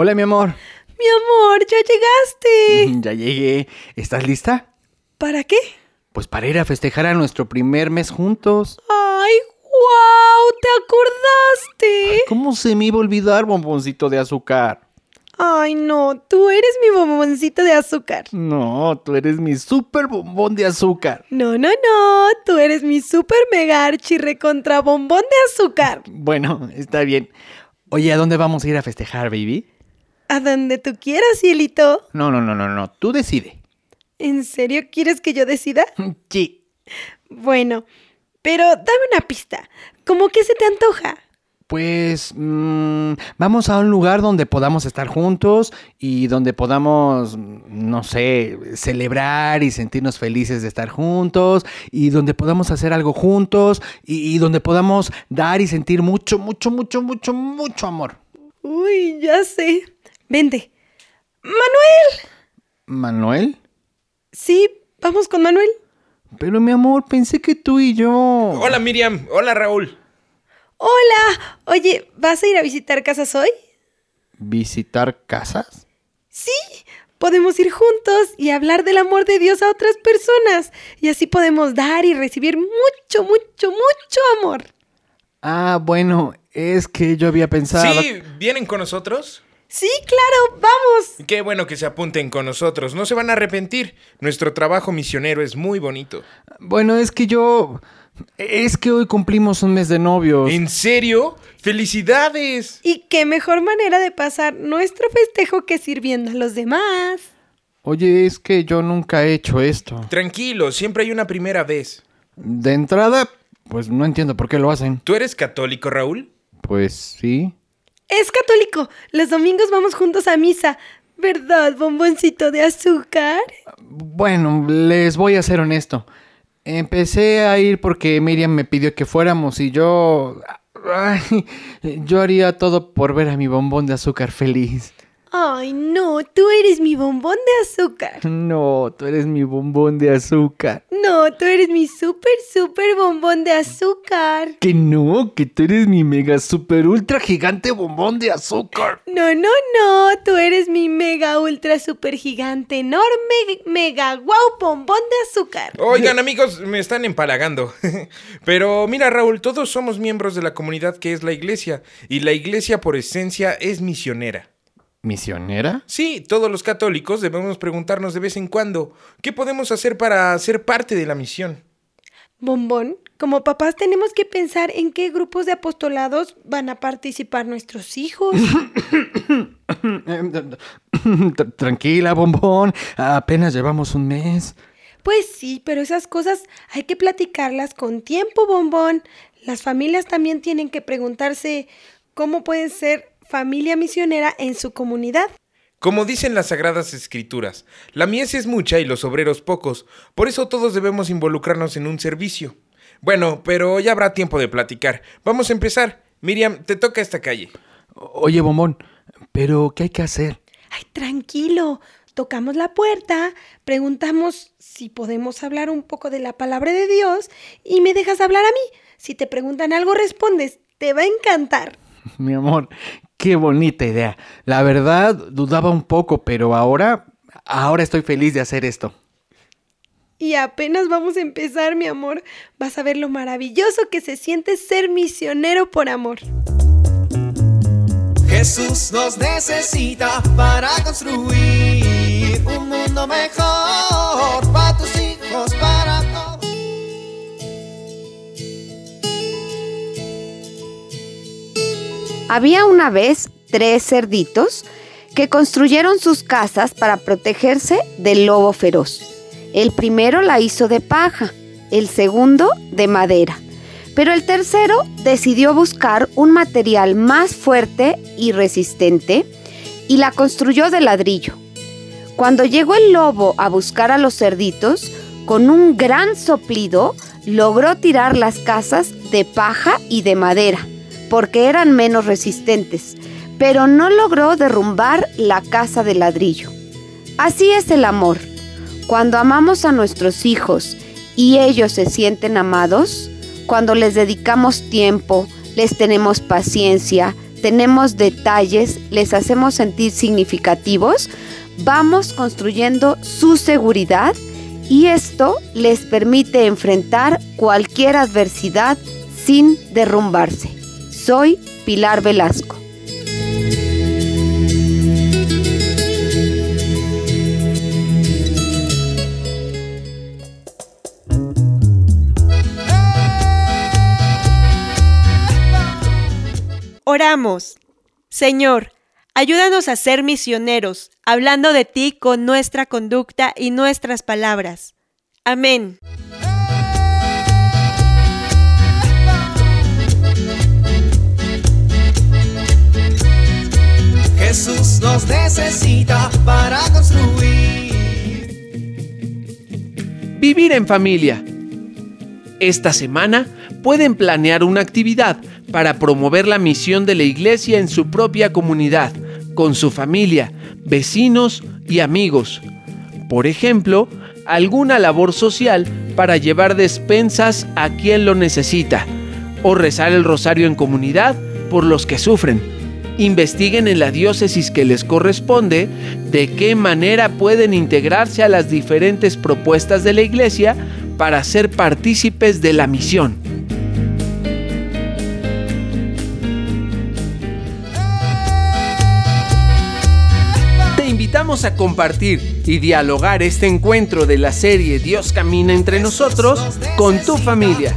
Hola, mi amor. Mi amor, ya llegaste. Ya llegué. ¿Estás lista? ¿Para qué? Pues para ir a festejar a nuestro primer mes juntos. ¡Ay, wow! ¿Te acordaste? ¿Cómo se me iba a olvidar, bomboncito de azúcar? Ay, no, tú eres mi bomboncito de azúcar. No, tú eres mi super bombón de azúcar. No, no, no, tú eres mi super mega archi recontra bombón de azúcar. Bueno, está bien. Oye, ¿a dónde vamos a ir a festejar, baby? A donde tú quieras, cielito. No, no, no, no, no. Tú decide. ¿En serio quieres que yo decida? Sí. Bueno, pero dame una pista. ¿Cómo que se te antoja? Pues mm, vamos a un lugar donde podamos estar juntos y donde podamos, no sé, celebrar y sentirnos felices de estar juntos y donde podamos hacer algo juntos y, y donde podamos dar y sentir mucho, mucho, mucho, mucho, mucho amor. Uy, ya sé. Vente. Manuel. ¿Manuel? Sí, vamos con Manuel. Pero mi amor, pensé que tú y yo... Hola Miriam, hola Raúl. Hola. Oye, ¿vas a ir a visitar casas hoy? ¿Visitar casas? Sí, podemos ir juntos y hablar del amor de Dios a otras personas. Y así podemos dar y recibir mucho, mucho, mucho amor. Ah, bueno, es que yo había pensado... Sí, ¿vienen con nosotros? Sí, claro, vamos. Qué bueno que se apunten con nosotros, no se van a arrepentir. Nuestro trabajo misionero es muy bonito. Bueno, es que yo... Es que hoy cumplimos un mes de novios. ¿En serio? ¡Felicidades! Y qué mejor manera de pasar nuestro festejo que sirviendo a los demás. Oye, es que yo nunca he hecho esto. Tranquilo, siempre hay una primera vez. De entrada, pues no entiendo por qué lo hacen. ¿Tú eres católico, Raúl? Pues sí. Es católico. Los domingos vamos juntos a misa. ¿Verdad, bomboncito de azúcar? Bueno, les voy a ser honesto. Empecé a ir porque Miriam me pidió que fuéramos y yo... Ay, yo haría todo por ver a mi bombón de azúcar feliz. Ay, no, tú eres mi bombón de azúcar. No, tú eres mi bombón de azúcar. No, tú eres mi súper, súper bombón de azúcar. Que no, que tú eres mi mega super ultra gigante bombón de azúcar. No, no, no, tú eres mi mega, ultra, super gigante, enorme, mega, guau, bombón de azúcar. Oigan amigos, me están empalagando. Pero mira Raúl, todos somos miembros de la comunidad que es la iglesia. Y la iglesia por esencia es misionera. ¿Misionera? Sí, todos los católicos debemos preguntarnos de vez en cuando, ¿qué podemos hacer para ser parte de la misión? Bombón, como papás tenemos que pensar en qué grupos de apostolados van a participar nuestros hijos. Tr- Tranquila, bombón. Apenas llevamos un mes. Pues sí, pero esas cosas hay que platicarlas con tiempo, bombón. Las familias también tienen que preguntarse cómo pueden ser familia misionera en su comunidad. Como dicen las sagradas escrituras, la mies es mucha y los obreros pocos, por eso todos debemos involucrarnos en un servicio. Bueno, pero ya habrá tiempo de platicar. Vamos a empezar. Miriam, te toca esta calle. Oye, bombón, pero ¿qué hay que hacer? Ay, tranquilo. Tocamos la puerta, preguntamos si podemos hablar un poco de la palabra de Dios y me dejas hablar a mí. Si te preguntan algo, respondes. Te va a encantar. Mi amor, qué bonita idea. La verdad, dudaba un poco, pero ahora, ahora estoy feliz de hacer esto. Y apenas vamos a empezar, mi amor. Vas a ver lo maravilloso que se siente ser misionero por amor. Jesús nos necesita para construir un mundo mejor para tus Había una vez tres cerditos que construyeron sus casas para protegerse del lobo feroz. El primero la hizo de paja, el segundo de madera, pero el tercero decidió buscar un material más fuerte y resistente y la construyó de ladrillo. Cuando llegó el lobo a buscar a los cerditos, con un gran soplido logró tirar las casas de paja y de madera, porque eran menos resistentes, pero no logró derrumbar la casa de ladrillo. Así es el amor. Cuando amamos a nuestros hijos y ellos se sienten amados, cuando les dedicamos tiempo, les tenemos paciencia, tenemos detalles, les hacemos sentir significativos, vamos construyendo su seguridad y esto les permite enfrentar cualquier adversidad sin derrumbarse. Soy Pilar Velasco. Oramos. Señor, ayúdanos a ser misioneros, hablando de ti con nuestra conducta y nuestras palabras. Amén. Necesita para construir. Vivir en familia. Esta semana pueden planear una actividad para promover la misión de la iglesia en su propia comunidad, con su familia, vecinos y amigos. Por ejemplo, alguna labor social para llevar despensas a quien lo necesita, o rezar el rosario en comunidad por los que sufren. Investiguen en la diócesis que les corresponde de qué manera pueden integrarse a las diferentes propuestas de la iglesia para ser partícipes de la misión. Te invitamos a compartir y dialogar este encuentro de la serie Dios camina entre nosotros con tu familia.